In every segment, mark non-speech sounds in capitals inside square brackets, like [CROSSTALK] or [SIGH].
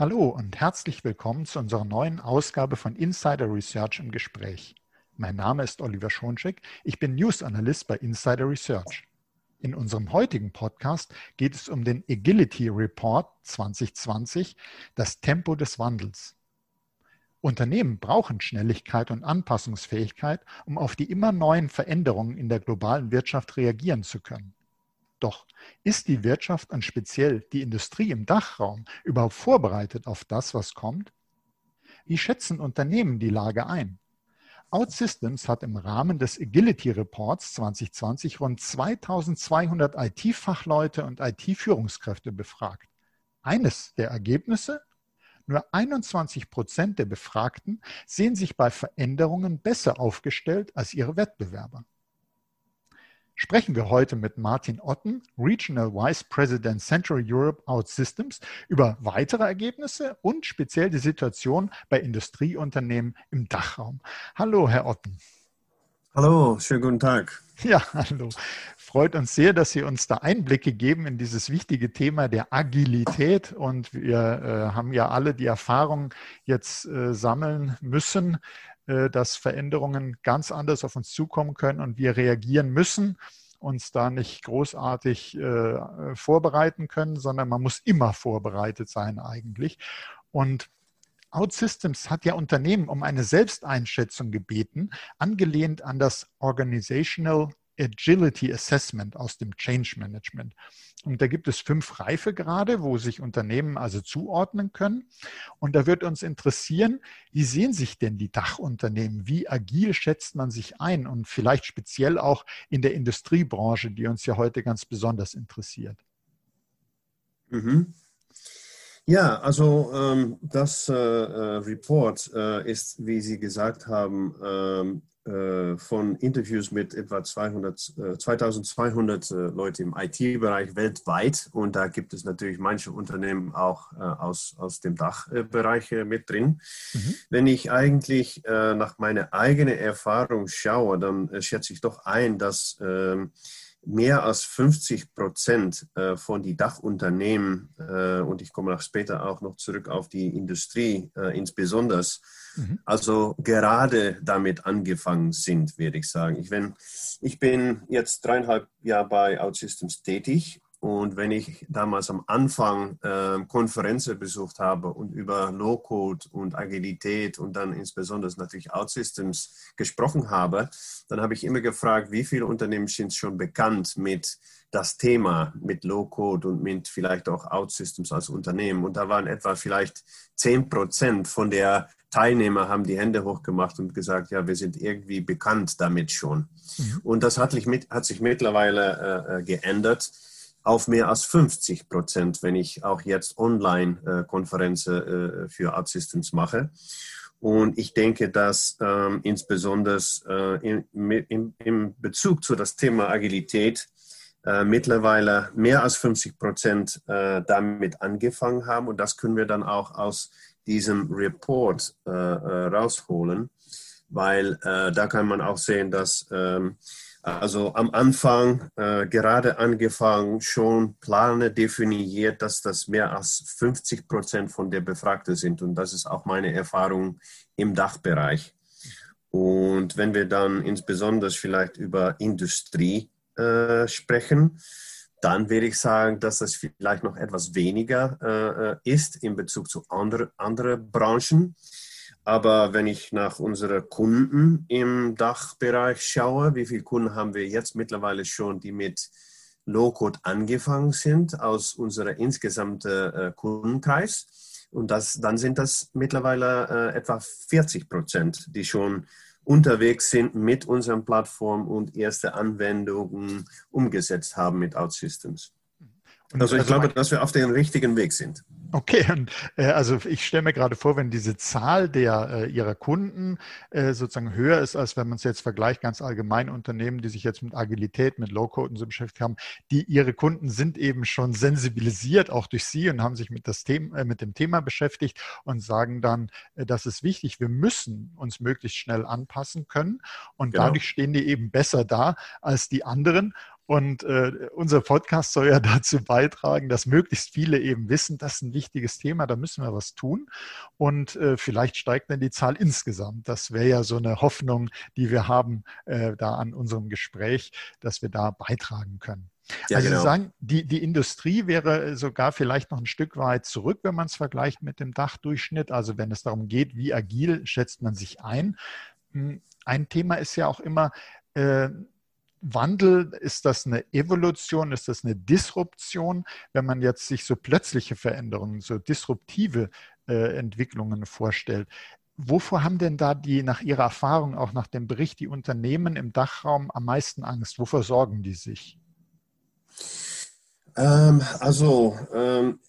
Hallo und herzlich willkommen zu unserer neuen Ausgabe von Insider Research im Gespräch. Mein Name ist Oliver Schoncheck, ich bin News Analyst bei Insider Research. In unserem heutigen Podcast geht es um den Agility Report 2020, das Tempo des Wandels. Unternehmen brauchen Schnelligkeit und Anpassungsfähigkeit, um auf die immer neuen Veränderungen in der globalen Wirtschaft reagieren zu können. Doch ist die Wirtschaft und speziell die Industrie im Dachraum überhaupt vorbereitet auf das, was kommt? Wie schätzen Unternehmen die Lage ein? OutSystems hat im Rahmen des Agility Reports 2020 rund 2200 IT-Fachleute und IT-Führungskräfte befragt. Eines der Ergebnisse? Nur 21 Prozent der Befragten sehen sich bei Veränderungen besser aufgestellt als ihre Wettbewerber sprechen wir heute mit Martin Otten, Regional Vice President Central Europe OutSystems, über weitere Ergebnisse und speziell die Situation bei Industrieunternehmen im Dachraum. Hallo, Herr Otten. Hallo, schönen guten Tag. [LAUGHS] Ja, hallo. Freut uns sehr, dass Sie uns da Einblicke geben in dieses wichtige Thema der Agilität. Und wir äh, haben ja alle die Erfahrung jetzt äh, sammeln müssen, dass Veränderungen ganz anders auf uns zukommen können und wir reagieren müssen, uns da nicht großartig äh, vorbereiten können, sondern man muss immer vorbereitet sein eigentlich. Und OutSystems hat ja Unternehmen um eine Selbsteinschätzung gebeten, angelehnt an das Organizational Agility Assessment aus dem Change Management. Und da gibt es fünf Reifegrade, wo sich Unternehmen also zuordnen können. Und da wird uns interessieren, wie sehen sich denn die Dachunternehmen? Wie agil schätzt man sich ein? Und vielleicht speziell auch in der Industriebranche, die uns ja heute ganz besonders interessiert. Mhm. Ja, also ähm, das äh, äh, Report äh, ist, wie Sie gesagt haben, ähm, äh, von Interviews mit etwa 200, äh, 2200 äh, Leute im IT-Bereich weltweit. Und da gibt es natürlich manche Unternehmen auch aus, aus dem Dachbereich mit drin. Mhm. Wenn ich eigentlich nach meiner eigenen Erfahrung schaue, dann schätze ich doch ein, dass ähm, mehr als 50 Prozent von den Dachunternehmen, und ich komme auch später auch noch zurück auf die Industrie insbesondere, Mhm. Also gerade damit angefangen sind, würde ich sagen. Ich, wenn, ich bin jetzt dreieinhalb Jahre bei OutSystems tätig und wenn ich damals am Anfang äh, Konferenzen besucht habe und über Low-Code und Agilität und dann insbesondere natürlich OutSystems gesprochen habe, dann habe ich immer gefragt, wie viele Unternehmen sind schon bekannt mit das Thema, mit Low-Code und mit vielleicht auch OutSystems als Unternehmen. Und da waren etwa vielleicht 10 Prozent von der Teilnehmer haben die Hände hochgemacht und gesagt, ja, wir sind irgendwie bekannt damit schon. Mhm. Und das hat hat sich mittlerweile äh, äh geändert auf mehr als 50 Prozent, wenn ich auch jetzt Online-Konferenzen äh, für Art Systems mache. Und ich denke, dass ähm, insbesondere äh, in, in, in Bezug zu das Thema Agilität äh, mittlerweile mehr als 50 Prozent äh, damit angefangen haben. Und das können wir dann auch aus diesem Report äh, äh, rausholen, weil äh, da kann man auch sehen, dass ähm, also am Anfang äh, gerade angefangen schon Plane definiert, dass das mehr als 50 Prozent von der Befragten sind. Und das ist auch meine Erfahrung im Dachbereich. Und wenn wir dann insbesondere vielleicht über Industrie äh, sprechen, dann würde ich sagen, dass das vielleicht noch etwas weniger äh, äh ist in Bezug zu anderen andere Branchen. Aber wenn ich nach unseren Kunden im Dachbereich schaue, wie viele Kunden haben wir jetzt mittlerweile schon, die mit Low-Code angefangen sind aus unserem insgesamten äh, Kundenkreis? Und das, dann sind das mittlerweile äh, etwa 40 Prozent, die schon unterwegs sind mit unserer Plattform und erste Anwendungen umgesetzt haben mit OutSystems. Also ich also glaube, dass wir auf dem richtigen Weg sind. Okay, und, äh, also ich stelle mir gerade vor, wenn diese Zahl der äh, ihrer Kunden äh, sozusagen höher ist, als wenn man es jetzt vergleicht, ganz allgemein Unternehmen, die sich jetzt mit Agilität, mit Low-Code und so beschäftigt haben, die ihre Kunden sind eben schon sensibilisiert, auch durch Sie und haben sich mit, das Thema, äh, mit dem Thema beschäftigt und sagen dann, äh, das ist wichtig, wir müssen uns möglichst schnell anpassen können und genau. dadurch stehen die eben besser da als die anderen. Und äh, unser Podcast soll ja [LAUGHS] dazu beitragen, dass möglichst viele eben wissen, das ist ein wichtiges Thema, da müssen wir was tun. Und äh, vielleicht steigt dann die Zahl insgesamt. Das wäre ja so eine Hoffnung, die wir haben äh, da an unserem Gespräch, dass wir da beitragen können. Ja, also genau. Sie sagen, die, die Industrie wäre sogar vielleicht noch ein Stück weit zurück, wenn man es vergleicht mit dem Dachdurchschnitt. Also wenn es darum geht, wie agil schätzt man sich ein. Hm, ein Thema ist ja auch immer, äh, Wandel, ist das eine Evolution, ist das eine Disruption? Wenn man jetzt sich so plötzliche Veränderungen, so disruptive äh, Entwicklungen vorstellt, wovor haben denn da die nach Ihrer Erfahrung, auch nach dem Bericht, die Unternehmen im Dachraum am meisten Angst? Wovor sorgen die sich? Ähm, also, ähm,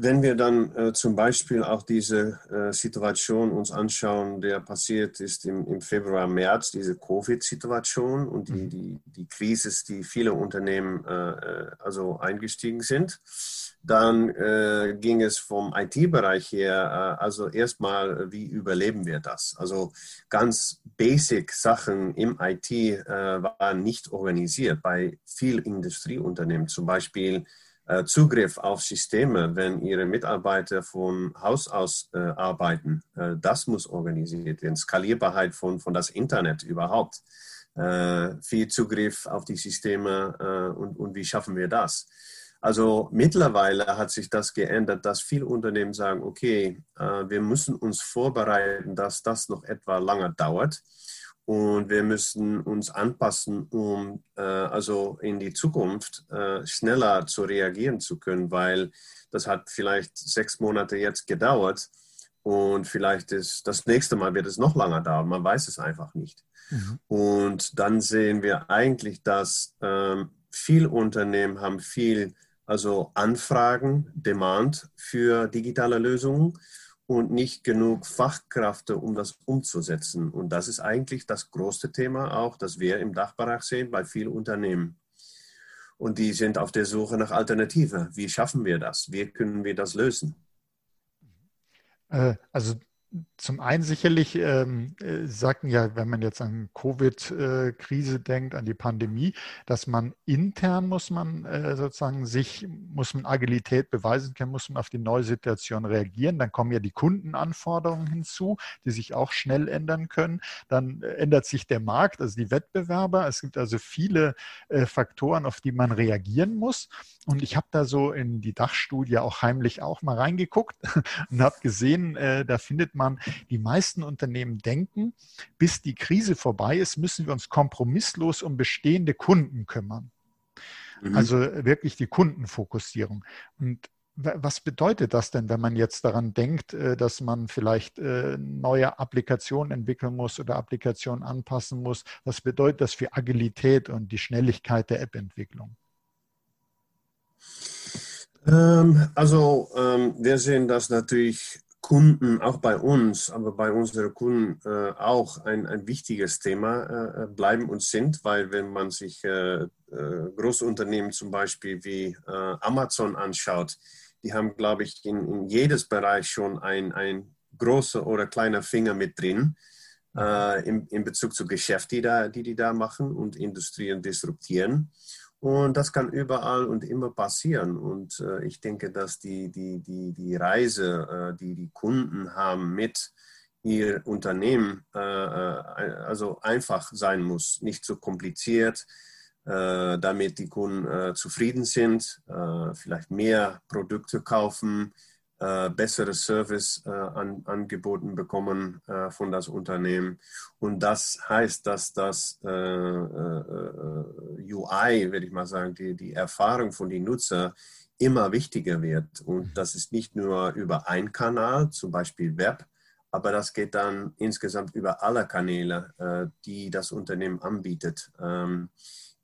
wenn wir dann äh, zum Beispiel auch diese äh, Situation uns anschauen, der passiert ist im, im Februar, März, diese Covid-Situation und die, mhm. die, die Krise, die viele Unternehmen äh, äh also eingestiegen sind, dann äh, ging es vom IT-Bereich her, äh, also erstmal, wie überleben wir das? Also ganz basic Sachen im IT waren nicht organisiert bei vielen Industrieunternehmen, zum Beispiel Zugriff auf Systeme, wenn Ihre Mitarbeiter von Haus aus äh, arbeiten. Äh, das muss organisiert werden. Skalierbarkeit von, von das Internet überhaupt. Äh, viel Zugriff auf die Systeme äh, und, und wie schaffen wir das? Also mittlerweile hat sich das geändert, dass viele Unternehmen sagen, okay, wir müssen uns vorbereiten, dass das noch etwa lange dauert und wir müssen uns anpassen, um äh, also in die Zukunft äh, schneller zu reagieren zu können, weil das hat vielleicht sechs Monate jetzt gedauert und vielleicht ist das nächste Mal wird es noch länger dauern. Man weiß es einfach nicht. Mhm. Und dann sehen wir eigentlich, dass ähm, viele Unternehmen haben viel also Anfragen, Demand für digitale Lösungen und nicht genug Fachkräfte, um das umzusetzen. Und das ist eigentlich das größte Thema auch, das wir im Dachbereich sehen bei vielen Unternehmen. Und die sind auf der Suche nach Alternativen. Wie schaffen wir das? Wie können wir das lösen? Äh, also zum einen sicherlich ähm, äh, sagten ja, wenn man jetzt an Covid-Krise denkt, an die Pandemie, dass man intern muss man äh, sozusagen sich, muss man Agilität beweisen können, muss man auf die neue Situation reagieren. Dann kommen ja die Kundenanforderungen hinzu, die sich auch schnell ändern können. Dann äh, ändert sich der Markt, also die Wettbewerber. Es gibt also viele äh, Faktoren, auf die man reagieren muss. Und ich habe da so in die Dachstudie auch heimlich auch mal reingeguckt [LAUGHS] und habe gesehen, äh, da findet man, die meisten Unternehmen denken, bis die Krise vorbei ist, müssen wir uns kompromisslos um bestehende Kunden kümmern. Mhm. Also wirklich die Kundenfokussierung. Und was bedeutet das denn, wenn man jetzt daran denkt, äh, dass man vielleicht äh, neue Applikationen entwickeln muss oder Applikationen anpassen muss? Was bedeutet das für Agilität und die Schnelligkeit der App-Entwicklung? Ähm, also ähm, wir sehen, dass natürlich Kunden, auch bei uns, aber bei unseren Kunden äh, auch ein, ein wichtiges Thema äh, bleiben und sind, weil wenn man sich äh, äh große Unternehmen zum Beispiel wie äh, Amazon anschaut, die haben, glaube ich, in, in jedes Bereich schon ein, ein großer oder kleiner Finger mit drin. Äh, in, in Bezug zu Geschäft, die, die die da machen und Industrien disruptieren. Und das kann überall und immer passieren. Und äh, ich denke, dass die, die, die, die Reise, äh, die die Kunden haben mit ihr Unternehmen, äh, äh also einfach sein muss, nicht so kompliziert, äh, damit die Kunden äh, zufrieden sind, vielleicht mehr Produkte kaufen, äh, bessere Service äh, an, angeboten bekommen äh, von das Unternehmen. Und das heißt, dass das äh, äh, UI, würde ich mal sagen, die, die Erfahrung von den Nutzern immer wichtiger wird. Und mhm. das ist nicht nur über einen Kanal, zum Beispiel Web, aber das geht dann insgesamt über alle Kanäle, äh, die das Unternehmen anbietet. Ähm,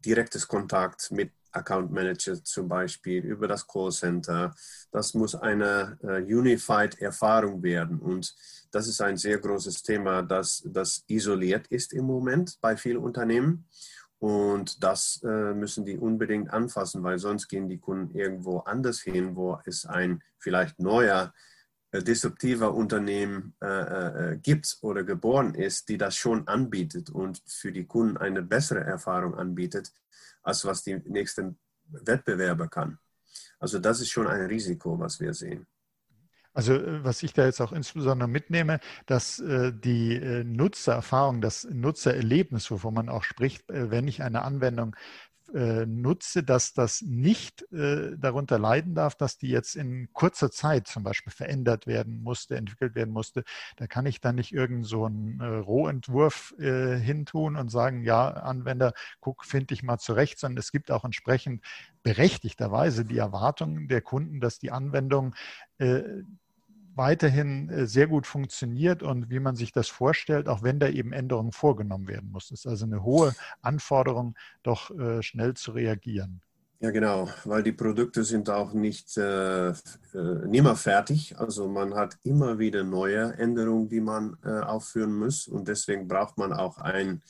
direktes Kontakt mit Account Manager zum Beispiel, über das Callcenter. Das muss eine äh, Unified Erfahrung werden. Und das ist ein sehr großes Thema, das, das isoliert ist im Moment bei vielen Unternehmen. Und das äh, müssen die unbedingt anfassen, weil sonst gehen die Kunden irgendwo anders hin, wo es ein vielleicht neuer disruptiver Unternehmen äh, äh, gibt oder geboren ist, die das schon anbietet und für die Kunden eine bessere Erfahrung anbietet als was die nächsten Wettbewerber kann. Also das ist schon ein Risiko, was wir sehen. Also äh, was ich da jetzt auch insbesondere mitnehme, dass äh, die äh, Nutzererfahrung, das Nutzererlebnis, wovon man auch spricht, äh, wenn ich eine Anwendung äh, nutze, dass das nicht äh, darunter leiden darf, dass die jetzt in kurzer Zeit zum Beispiel verändert werden musste, entwickelt werden musste. Da kann ich dann nicht irgend so einen äh, Rohentwurf äh, hintun und sagen, ja, Anwender, guck, finde ich mal zurecht, sondern es gibt auch entsprechend berechtigterweise die Erwartung der Kunden, dass die Anwendung äh, weiterhin äh, sehr gut funktioniert und wie man sich das vorstellt, auch wenn da eben Änderungen vorgenommen werden muss. Es ist also eine hohe Anforderung, doch äh, schnell zu reagieren. Ja, genau, weil die Produkte sind auch nicht äh, äh, nimmer fertig. Also man hat immer wieder neue Änderungen, die man äh, aufführen muss und deswegen braucht man auch ein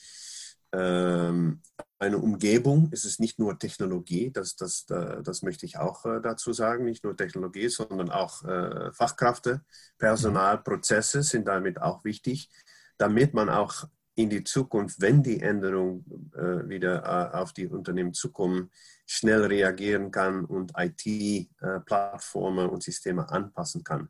ähm, eine Umgebung. Es ist nicht nur Technologie, das, das, das möchte ich auch äh, dazu sagen, nicht nur Technologie, sondern auch äh, Fachkräfte, Personal, Prozesse sind damit auch wichtig, damit man auch in die Zukunft, wenn die Änderungen äh, wieder auf die Unternehmen zukommen, schnell reagieren kann und IT-Plattformen und Systeme anpassen kann.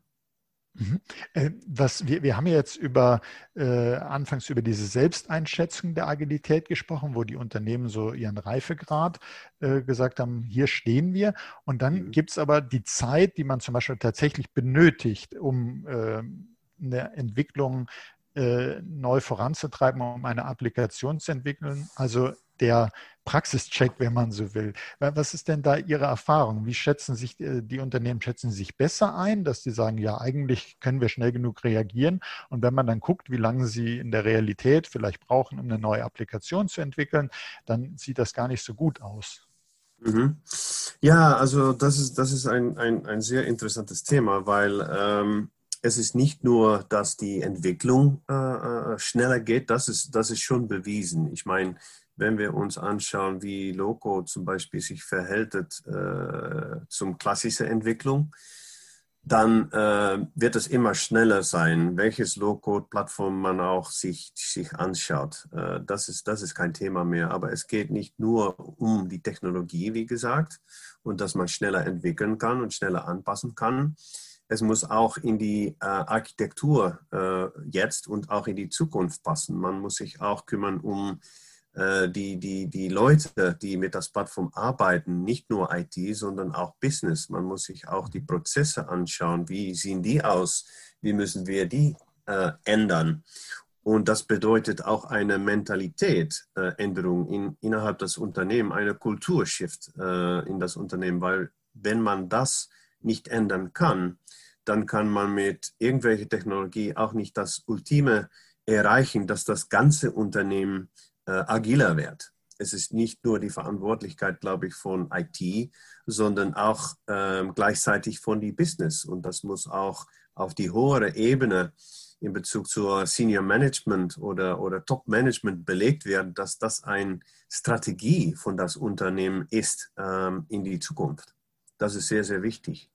Mhm. Äh, was, wir, wir haben ja jetzt über äh, anfangs über diese Selbsteinschätzung der Agilität gesprochen, wo die Unternehmen so ihren Reifegrad äh, gesagt haben, hier stehen wir. Und dann mhm. gibt es aber die Zeit, die man zum Beispiel tatsächlich benötigt, um äh, eine Entwicklung äh, neu voranzutreiben, um eine Applikation zu entwickeln. Also der Praxischeck, wenn man so will. Was ist denn da Ihre Erfahrung? Wie schätzen sich äh, die Unternehmen, schätzen sich besser ein, dass sie sagen, ja, eigentlich können wir schnell genug reagieren. Und wenn man dann guckt, wie lange sie in der Realität vielleicht brauchen, um eine neue Applikation zu entwickeln, dann sieht das gar nicht so gut aus. Mhm. Ja, also das ist, das ist ein, ein, ein sehr interessantes Thema, weil ähm, es ist nicht nur, dass die Entwicklung äh, äh schneller geht, das ist, das ist schon bewiesen. Ich meine, wenn wir uns anschauen, wie Loco zum Beispiel sich verhält äh, zum klassische Entwicklung, dann äh, wird es immer schneller sein, welches Low-Code-Plattform man auch sich, sich anschaut. Äh, das, ist, das ist kein Thema mehr. Aber es geht nicht nur um die Technologie, wie gesagt, und dass man schneller entwickeln kann und schneller anpassen kann. Es muss auch in die äh, Architektur äh, jetzt und auch in die Zukunft passen. Man muss sich auch kümmern um äh, die, die, die Leute, die mit der Plattform arbeiten, nicht nur IT, sondern auch Business. Man muss sich auch die Prozesse anschauen. Wie sehen die aus? Wie müssen wir die äh, ändern? Und das bedeutet auch eine Mentalitätsänderung äh, in, innerhalb des Unternehmens, eine Kulturshift äh, in das Unternehmen, weil wenn man das nicht ändern kann, dann kann man mit irgendwelcher Technologie auch nicht das Ultime erreichen, dass das ganze Unternehmen äh, agiler wird. Es ist nicht nur die Verantwortlichkeit, glaube ich, von IT, sondern auch ähm, gleichzeitig von die Business. Und das muss auch auf die höhere Ebene in Bezug zur Senior Management oder, oder Top Management belegt werden, dass das eine Strategie von das Unternehmen ist ähm, in die Zukunft. Das ist sehr, sehr wichtig.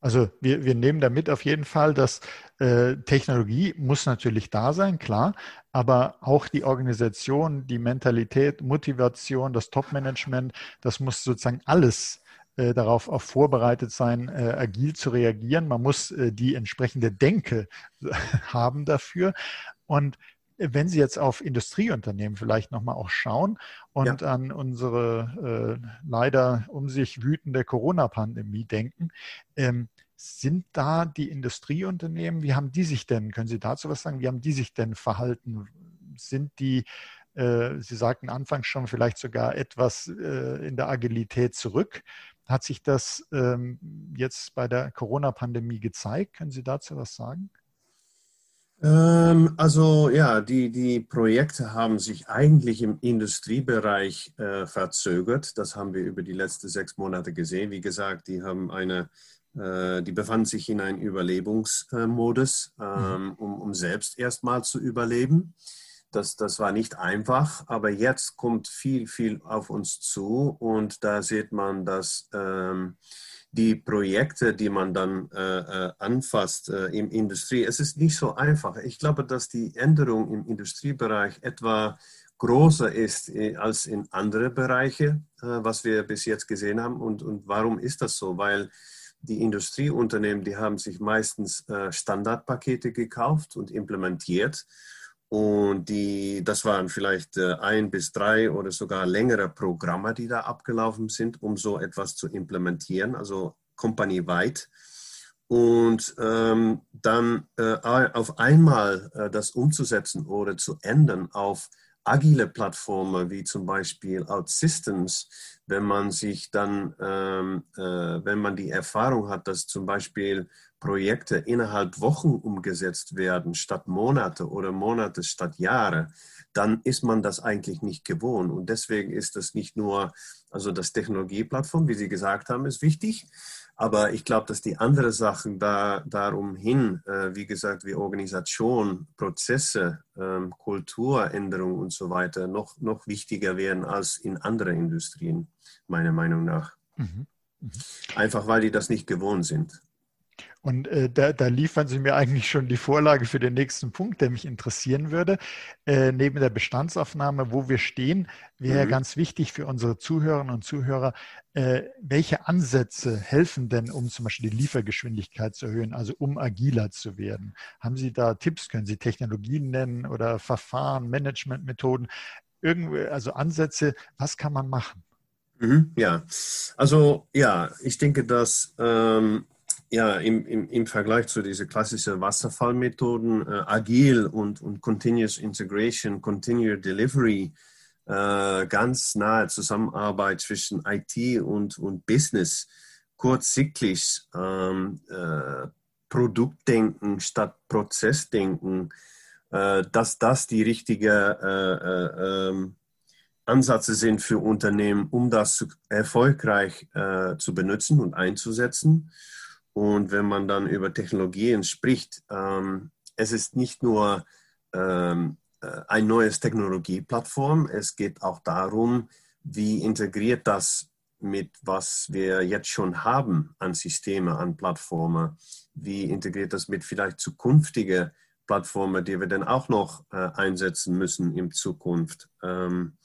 Also wir, wir nehmen damit auf jeden Fall, dass äh, Technologie muss natürlich da sein, klar, aber auch die Organisation, die Mentalität, Motivation, das Top-Management, das muss sozusagen alles äh, darauf auch vorbereitet sein, äh, agil zu reagieren. Man muss äh, die entsprechende Denke [LAUGHS] haben dafür. Und wenn Sie jetzt auf Industrieunternehmen vielleicht nochmal auch schauen und ja. an unsere äh, leider um sich wütende Corona-Pandemie denken, ähm, sind da die Industrieunternehmen, wie haben die sich denn, können Sie dazu was sagen, wie haben die sich denn verhalten? Sind die, äh, Sie sagten anfangs schon, vielleicht sogar etwas äh, in der Agilität zurück? Hat sich das ähm, jetzt bei der Corona-Pandemie gezeigt? Können Sie dazu was sagen? Ähm, also ja, die, die Projekte haben sich eigentlich im Industriebereich äh, verzögert. Das haben wir über die letzten sechs Monate gesehen. Wie gesagt, die haben eine, äh, die befanden sich in einem Überlebensmodus, mhm. ähm, um, um selbst erstmal zu überleben. Das, das war nicht einfach, aber jetzt kommt viel, viel auf uns zu und da sieht man, dass ähm, die Projekte, die man dann äh, äh, anfasst äh, im Industrie, es ist nicht so einfach. Ich glaube, dass die Änderung im Industriebereich etwa größer ist äh, als in andere Bereiche, äh, was wir bis jetzt gesehen haben. Und, und warum ist das so? Weil die Industrieunternehmen, die haben sich meistens Standardpakete gekauft und implementiert. Und die, das waren vielleicht ein bis drei oder sogar längere Programme, die da abgelaufen sind, um so etwas zu implementieren, also company-weit und ähm, dann äh, auf einmal äh, das umzusetzen oder zu ändern auf agile Plattformen wie zum Beispiel OutSystems, wenn man sich dann, ähm, äh, wenn man die Erfahrung hat, dass zum Beispiel Projekte innerhalb Wochen umgesetzt werden statt Monate oder Monate statt Jahre, dann ist man das eigentlich nicht gewohnt. Und deswegen ist das nicht nur, also das Technologieplattform, wie Sie gesagt haben, ist wichtig, aber ich glaube, dass die anderen Sachen da darum hin, äh, wie gesagt, wie Organisation, Prozesse, ähm, Kulturänderung und so weiter, noch, noch wichtiger werden als in anderen Industrien, meiner Meinung nach. Mhm. Mhm. Einfach weil die das nicht gewohnt sind. Und äh, da, da, liefern Sie mir eigentlich schon die Vorlage für den nächsten Punkt, der mich interessieren würde. Äh, neben der Bestandsaufnahme, wo wir stehen, wäre mhm. ganz wichtig für unsere Zuhörerinnen und Zuhörer, äh, welche Ansätze helfen denn, um zum Beispiel die Liefergeschwindigkeit zu erhöhen, also um agiler zu werden? Haben Sie da Tipps? Können Sie Technologien nennen oder Verfahren, Managementmethoden? Irgendwie, also Ansätze, was kann man machen? Mhm, ja, also ja, ich denke, dass ähm, ja, im, im, im Vergleich zu diesen klassischen Wasserfallmethoden, äh, agil und, und Continuous Integration, Continuous Delivery, äh, ganz nahe Zusammenarbeit zwischen IT und, und Business, kurzzyklisch, ähm, äh, Produktdenken statt Prozessdenken, äh, dass das die richtigen äh, äh, ähm, Ansätze sind für Unternehmen, um das erfolgreich zu benutzen und einzusetzen. Und wenn man dann über Technologien spricht, ähm, es ist nicht nur ähm, äh, ein neues Technologieplattform, es geht auch darum, wie integriert das mit was wir jetzt schon haben an Systeme, an Plattformen, wie integriert das mit vielleicht zukünftigen Plattformen, die wir dann auch noch äh, einsetzen müssen in Zukunft. Ähm,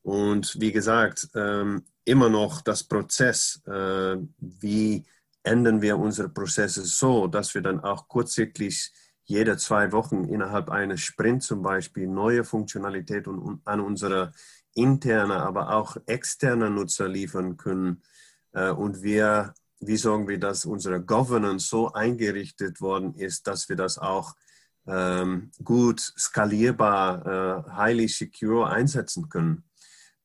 und wie gesagt, ähm, immer noch das Prozess, äh, wie ändern wir unsere Prozesse so, dass wir dann auch kurzsichtlich jede zwei Wochen innerhalb eines Sprint zum Beispiel neue Funktionalität an unsere interne, aber auch externe Nutzer liefern können. Äh, und wir, wie sorgen wir, dass unsere Governance so eingerichtet worden ist, dass wir das auch ähm, gut skalierbar, äh, highly secure einsetzen können.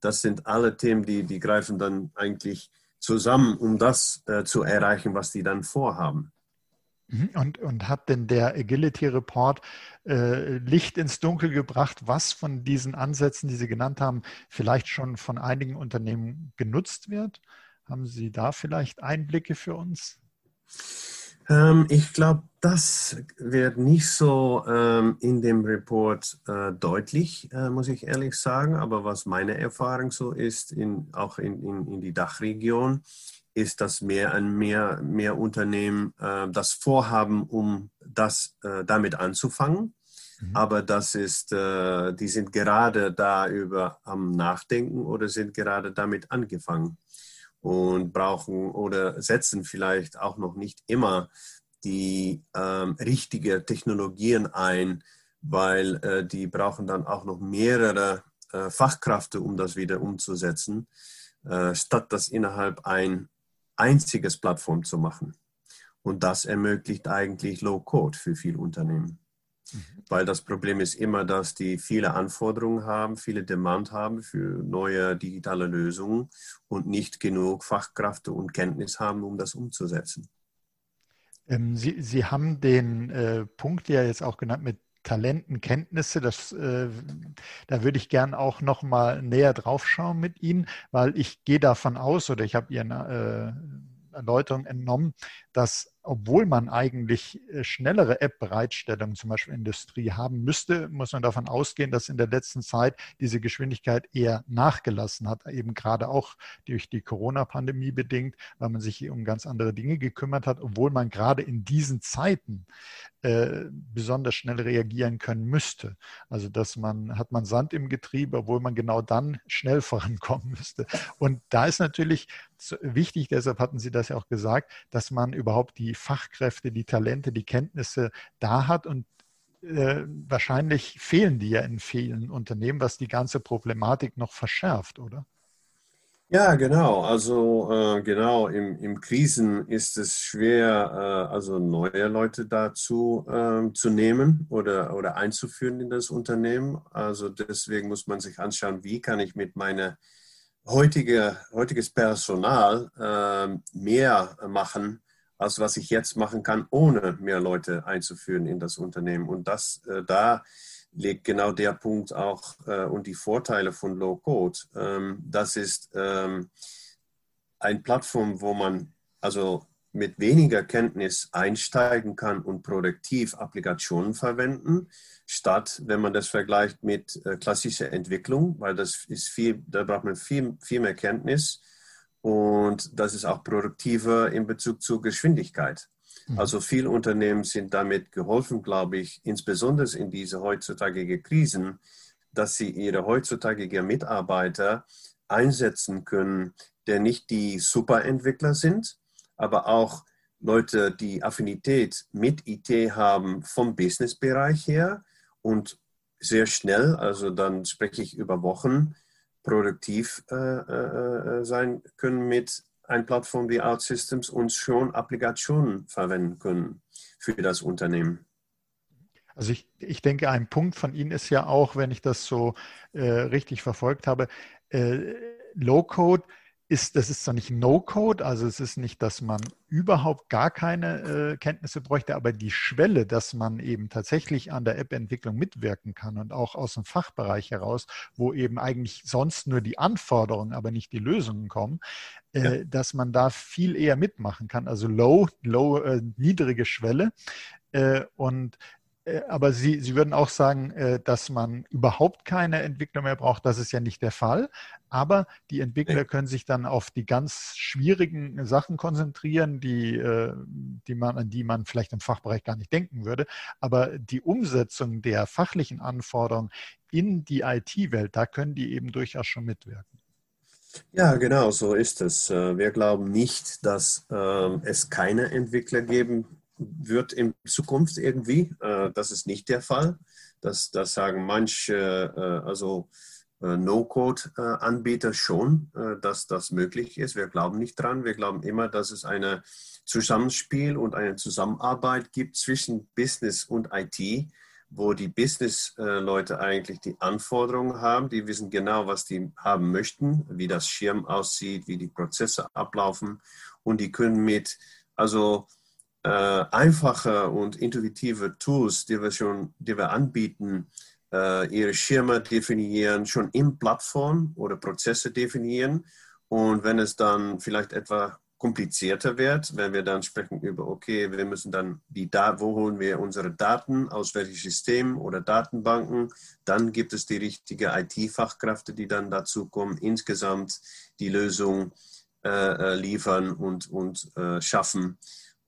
Das sind alle Themen, die, die greifen dann eigentlich zusammen, um das äh, zu erreichen, was die dann vorhaben. Mhm. Und, und hat denn der Agility Report äh, Licht ins Dunkel gebracht, was von diesen Ansätzen, die Sie genannt haben, vielleicht schon von einigen Unternehmen genutzt wird? Haben Sie da vielleicht Einblicke für uns? Ähm, ich glaube, das wird nicht so ähm, in dem Report äh, deutlich, äh, muss ich ehrlich sagen. Aber was meine Erfahrung so ist, in, auch in, in, in die Dachregion, ist, dass mehr und mehr, mehr Unternehmen äh, das vorhaben, um das äh, damit anzufangen. Mhm. Aber das ist, äh, die sind gerade da über am Nachdenken oder sind gerade damit angefangen und brauchen oder setzen vielleicht auch noch nicht immer die ähm, richtigen Technologien ein, weil äh, die brauchen dann auch noch mehrere äh, Fachkräfte, um das wieder umzusetzen, äh, statt das innerhalb ein einziges Plattform zu machen. Und das ermöglicht eigentlich Low-Code für viele Unternehmen. Weil das Problem ist immer, dass die viele Anforderungen haben, viele Demand haben für neue digitale Lösungen und nicht genug Fachkräfte und Kenntnis haben, um das umzusetzen. Ähm, Sie, Sie haben den äh, Punkt ja jetzt auch genannt mit Talenten, Kenntnisse. Das, äh, da würde ich gern auch noch mal näher drauf schauen mit Ihnen, weil ich gehe davon aus oder ich habe Ihren äh, Erläuterung entnommen, dass obwohl man eigentlich äh, schnellere App-Bereitstellungen zum Beispiel Industrie haben müsste, muss man davon ausgehen, dass in der letzten Zeit diese Geschwindigkeit eher nachgelassen hat, eben gerade auch durch die Corona-Pandemie bedingt, weil man sich um ganz andere Dinge gekümmert hat, obwohl man gerade in diesen Zeiten äh, besonders schnell reagieren können müsste. Also dass man, hat man Sand im Getriebe, obwohl man genau dann schnell [LAUGHS] vorankommen müsste. Und da ist natürlich wichtig, deshalb hatten Sie das ja auch gesagt, dass man überhaupt die Fachkräfte, die Talente, die Kenntnisse da hat und äh, wahrscheinlich fehlen die ja in vielen Unternehmen, was die ganze Problematik noch verschärft, oder? Ja, genau. Also äh, genau, im, im Krisen ist es schwer, äh, also neue Leute dazu äh, zu nehmen oder, oder einzuführen in das Unternehmen. Also deswegen muss man sich anschauen, wie kann ich mit meinem heutige, heutiges Personal ähm, mehr machen, als was ich jetzt machen kann, ohne mehr Leute einzuführen in das Unternehmen. Und das äh, da liegt genau der Punkt auch äh, und die Vorteile von Low Code. Ähm, das ist ähm, eine Plattform, wo man also mit weniger Kenntnis einsteigen kann und produktiv Applikationen verwenden, statt wenn man das vergleicht mit äh, klassischer Entwicklung, weil das ist viel, da braucht man viel, viel mehr Kenntnis und das ist auch produktiver in Bezug zur Geschwindigkeit. Mhm. Also viele Unternehmen sind damit geholfen, glaube ich, insbesondere in diese heutzutage Krisen, dass sie ihre heutzutage Mitarbeiter einsetzen können, der nicht die Superentwickler sind, aber auch Leute, die Affinität mit IT haben vom Businessbereich her und sehr schnell, also dann spreche ich über Wochen, produktiv äh, äh, äh sein können mit eine Plattform wie OutSystems und schon Applikationen verwenden können für das Unternehmen. Also ich, ich denke, ein Punkt von Ihnen ist ja auch, wenn ich das so äh, richtig verfolgt habe, äh, Low-Code ist, das ist zwar nicht No-Code, also es ist nicht, dass man überhaupt gar keine äh, Kenntnisse bräuchte, aber die Schwelle, dass man eben tatsächlich an der App-Entwicklung mitwirken kann und auch aus dem Fachbereich heraus, wo eben eigentlich sonst nur die Anforderungen, aber nicht die Lösungen kommen, äh, ja. dass man da viel eher mitmachen kann. Also low, low, äh, niedrige Schwelle. Äh, und aber Sie, Sie würden auch sagen, äh, dass man überhaupt keine Entwickler mehr braucht. Das ist ja nicht der Fall. Aber die Entwickler können sich dann auf die ganz schwierigen Sachen konzentrieren, die, äh, die man, an die man vielleicht im Fachbereich gar nicht denken würde. Aber die Umsetzung der fachlichen Anforderungen in die IT-Welt, da können die eben durchaus schon mitwirken. Ja, genau, so ist es. Wir glauben nicht, dass ähm, es keine Entwickler geben wird in Zukunft irgendwie. Äh, das ist nicht der Fall. Das, das sagen manche, äh, also äh, No-Code-Anbieter schon, dass das möglich ist. Wir glauben nicht dran. Wir glauben immer, dass es ein Zusammenspiel und eine Zusammenarbeit gibt zwischen Business und IT, wo die Business-Leute eigentlich die Anforderungen haben. Die wissen genau, was die haben möchten, wie das Schirm aussieht, wie die Prozesse ablaufen. Und die können mit, also äh, einfache und intuitive Tools, die wir schon, die wir anbieten, äh, ihre Schirme definieren, schon im Plattform oder Prozesse definieren. Und wenn es dann vielleicht etwa komplizierter wird, wenn wir dann sprechen über, okay, wir müssen dann die Daten, wo holen wir unsere Daten, aus welchem System oder Datenbanken, dann gibt es die richtige IT-Fachkräfte, die dann dazu kommen, insgesamt die Lösung äh, äh liefern und, und äh, schaffen.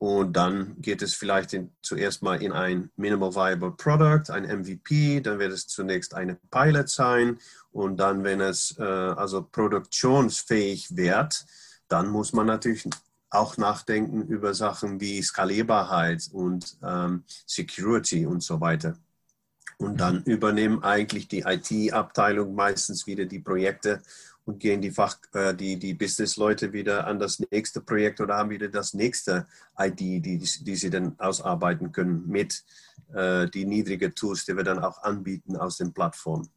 Und dann geht es vielleicht in, zuerst mal in ein Minimal Viable Product, ein MVP, dann wird es zunächst eine Pilot sein und dann, wenn es äh, also produktionsfähig wird, dann muss man natürlich auch nachdenken über Sachen wie Skalierbarkeit und ähm, Security und so weiter. Und dann übernehmen eigentlich die IT-Abteilung meistens wieder die Projekte und gehen die Fach, äh, die, die Business-Leute wieder an das nächste Projekt oder haben wieder das nächste ID, die, die sie dann ausarbeiten können mit äh, die niedrigen Tools, die wir dann auch anbieten aus den Plattformen.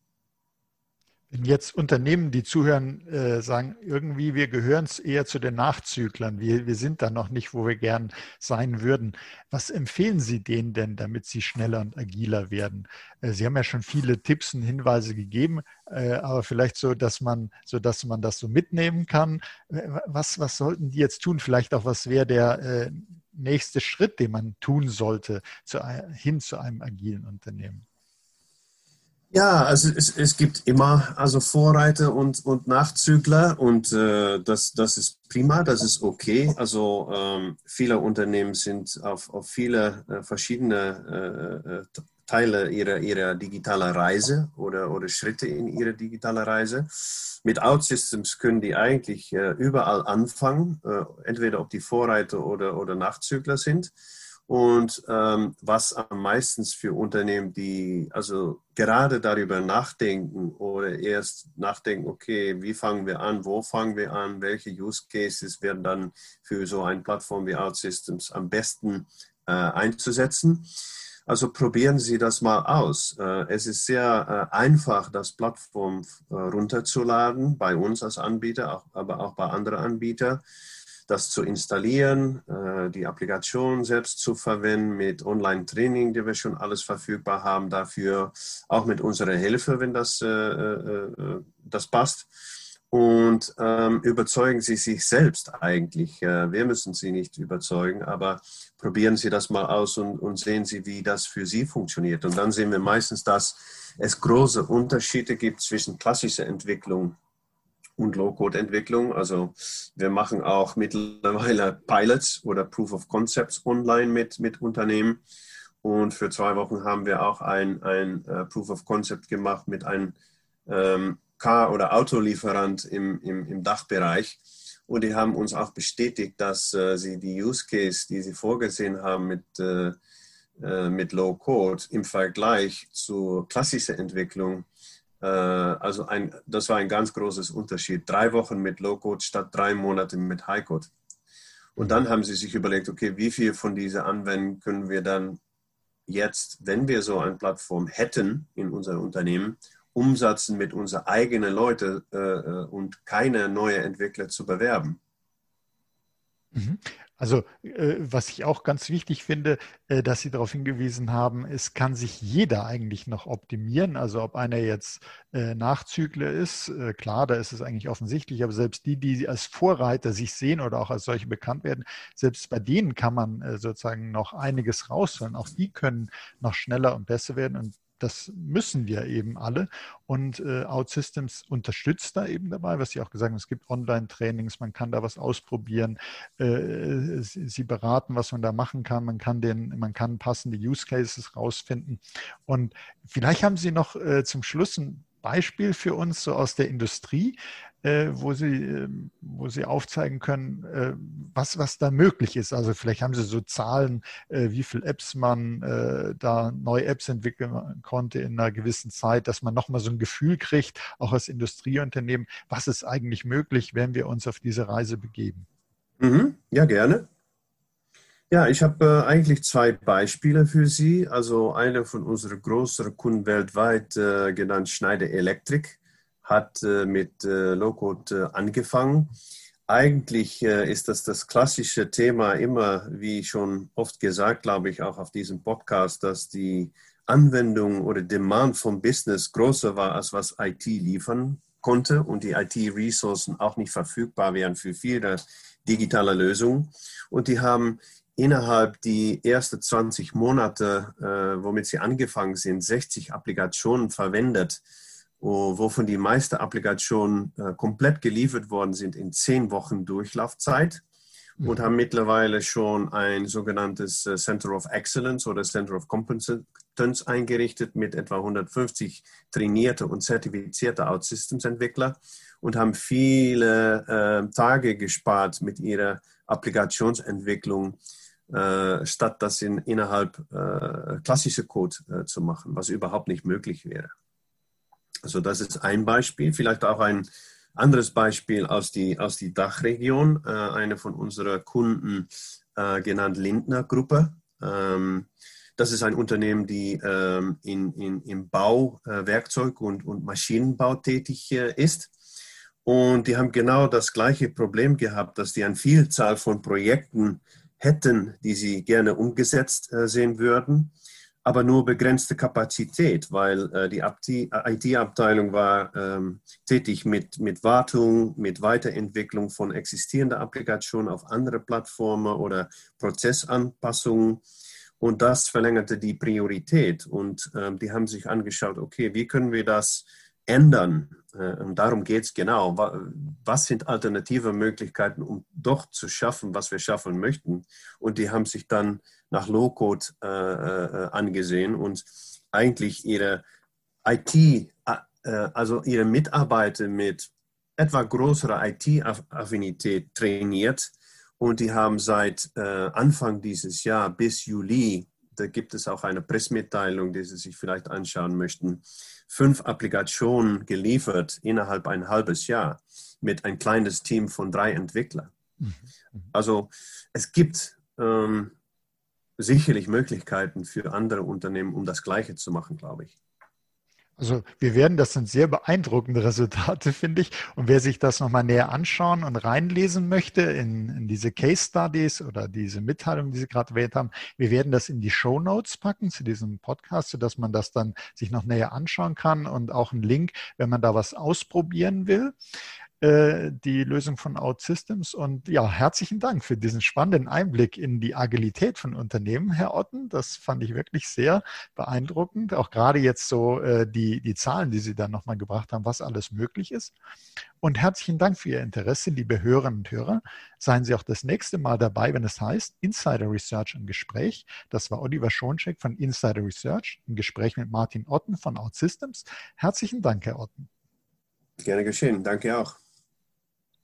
Wenn jetzt Unternehmen, die zuhören, äh, sagen, irgendwie wir gehören eher zu den Nachzüglern, wir, wir sind da noch nicht, wo wir gern sein würden. Was empfehlen Sie denen denn, damit sie schneller und agiler werden? Äh, sie haben ja schon viele Tipps und Hinweise gegeben, äh, aber vielleicht so, dass man, so dass man das so mitnehmen kann. Was, was sollten die jetzt tun? Vielleicht auch, was wäre der nächste Schritt, den man tun sollte, zu, hin zu einem agilen Unternehmen? Ja, also es, es gibt immer also Vorreiter und, und Nachzügler und äh, das, das ist prima, das ist okay. Also ähm, viele Unternehmen sind auf, auf viele äh, verschiedene äh, äh Teile ihrer, ihrer digitalen Reise oder, oder Schritte in ihrer digitalen Reise. Mit OutSystems können die eigentlich äh, überall anfangen, äh, entweder ob die Vorreiter oder, oder Nachzügler sind. Und ähm, was am meisten für Unternehmen, die also gerade darüber nachdenken oder erst nachdenken, okay, wie fangen wir an, wo fangen wir an, welche Use Cases werden dann für so eine Plattform wie OutSystems am besten äh, einzusetzen. Also probieren Sie das mal aus. Äh, es ist sehr äh, einfach, das Plattform äh, runterzuladen, bei uns als Anbieter, aber auch bei anderen Anbietern das zu installieren, äh, die Applikation selbst zu verwenden mit Online-Training, die wir schon alles verfügbar haben dafür, auch mit unserer Hilfe, wenn das, äh, äh, das passt. Und ähm, überzeugen Sie sich selbst eigentlich. wir müssen Sie nicht überzeugen, aber probieren Sie das mal aus und, und sehen Sie, wie das für Sie funktioniert. Und dann sehen wir meistens, dass es große Unterschiede gibt zwischen klassischer Entwicklung und Low-Code-Entwicklung. Also wir machen auch mittlerweile Pilots oder Proof of Concepts online mit, mit Unternehmen. Und für zwei Wochen haben wir auch ein, ein uh, Proof of Concept gemacht mit einem ähm, Car- oder Autolieferant im, im, im Dachbereich. Und die haben uns auch bestätigt, dass äh, sie die Use Case, die sie vorgesehen haben mit, äh, äh mit Low Code im Vergleich zur klassischen Entwicklung also ein, das war ein ganz großes Unterschied. Drei Wochen mit Low-Code statt drei Monate mit High-Code. Und dann haben sie sich überlegt, okay, wie viel von diesen Anwendungen können wir dann jetzt, wenn wir so eine Plattform hätten in unserem Unternehmen, umsetzen mit unseren eigenen Leuten äh, äh und keine neuen Entwickler zu bewerben. Mhm. Also äh, was ich auch ganz wichtig finde, äh, dass Sie darauf hingewiesen haben, es kann sich jeder eigentlich noch optimieren. Also ob einer jetzt äh, Nachzügler ist, äh, klar, da ist es eigentlich offensichtlich, aber selbst die, die als Vorreiter sich sehen oder auch als solche bekannt werden, selbst bei denen kann man äh, sozusagen noch einiges rausholen. Auch die können noch schneller und besser werden. Und das müssen wir eben alle. Und äh, OutSystems unterstützt da eben dabei, was Sie auch gesagt haben, es gibt Online-Trainings, man kann da was ausprobieren. Äh, Sie beraten, was man da machen kann. Man kann, den, man kann passende Use Cases rausfinden. Und vielleicht haben Sie noch äh, zum Schluss ein Beispiel für uns so aus der Industrie, äh, wo, Sie, äh, wo Sie aufzeigen können, äh, was, was da möglich ist. Also vielleicht haben Sie so Zahlen, äh, wie viele Apps man äh, da neue Apps entwickeln konnte in einer gewissen Zeit, dass man nochmal so ein Gefühl kriegt, auch als Industrieunternehmen, was ist eigentlich möglich, wenn wir uns auf diese Reise begeben. Mhm. Ja, gerne. Ja, ich habe äh, eigentlich zwei Beispiele für Sie. Also eine von unseren größeren Kunden weltweit, äh, genannt Schneider Electric hat äh, mit äh, Low-Code äh, angefangen. Eigentlich ist das das klassische Thema immer, wie schon oft gesagt, glaube ich, auch auf diesem Podcast, dass die Anwendung oder Demand vom Business größer war, als was IT liefern konnte und die IT-Ressourcen auch nicht verfügbar wären für viele digitale Lösungen. Und die haben innerhalb die ersten 20 Monate, äh, womit sie angefangen sind, 60 Applikationen verwendet, wovon die meisten Applikationen äh, komplett geliefert worden sind in zehn Wochen Durchlaufzeit und mhm. haben mittlerweile schon ein sogenanntes äh, Center of Excellence oder Center of Competence eingerichtet mit etwa 150 trainierte und zertifizierte OutSystems-Entwickler und haben viele äh, Tage gespart mit ihrer Applikationsentwicklung, statt das in, innerhalb äh, klassischer Code äh, zu machen, was überhaupt nicht möglich wäre. Also das ist ein Beispiel, vielleicht auch ein anderes Beispiel aus die, aus die Dachregion. Äh, eine von unseren Kunden, äh, genannt Lindner Gruppe. Ähm, Das ist ein Unternehmen, die ähm, in, in, im Bau, äh, Werkzeug und, und Maschinenbau tätig äh, ist. Und die haben genau das gleiche Problem gehabt, dass die eine Vielzahl von Projekten hätten, die sie gerne umgesetzt äh, sehen würden, aber nur begrenzte Kapazität, weil äh, die IT-Abteilung war ähm, tätig mit, mit Wartung, mit Weiterentwicklung von existierenden Applikationen auf andere Plattformen oder Prozessanpassungen. Und das verlängerte die Priorität. Und ähm, die haben sich angeschaut, okay, wie können wir das ändern? Äh, darum geht es genau. Was sind alternative Möglichkeiten, um doch zu schaffen, was wir schaffen möchten? Und die haben sich dann nach Low-Code äh, äh, angesehen und eigentlich ihre IT, äh, also ihre Mitarbeiter mit etwa größerer IT-Affinität trainiert und die haben seit äh, Anfang dieses Jahr bis Juli, da gibt es auch eine Pressemitteilung, die Sie sich vielleicht anschauen möchten, fünf Applikationen geliefert innerhalb ein halbes Jahr mit ein kleines Team von drei Entwicklern. Mhm. Also es gibt ähm, sicherlich Möglichkeiten für andere Unternehmen, um das Gleiche zu machen, glaube ich. Also wir werden, das sind sehr beeindruckende Resultate, [LAUGHS] finde ich. Und wer sich das nochmal näher anschauen und reinlesen möchte in, in diese Case Studies oder diese Mitteilung, die Sie gerade erwähnt haben, wir werden das in die Show Notes packen zu diesem Podcast, sodass man das dann sich noch näher anschauen kann und auch einen Link, wenn man da was ausprobieren will. Äh, die Lösung von OutSystems. Und ja, herzlichen Dank für diesen spannenden Einblick in die Agilität von Unternehmen, Herr Otten. Das fand ich wirklich sehr beeindruckend. Auch gerade jetzt so äh, die, die Zahlen, die Sie dann nochmal gebracht haben, was alles möglich ist. Und herzlichen Dank für Ihr Interesse, liebe Hörerinnen und Hörer. Seien Sie auch das nächste Mal dabei, wenn es heißt Insider Research im Gespräch. Das war Oliver Schoncheck von Insider Research im Gespräch mit Martin Otten von OutSystems. Herzlichen Dank, Herr Otten. Gerne geschehen. Danke auch.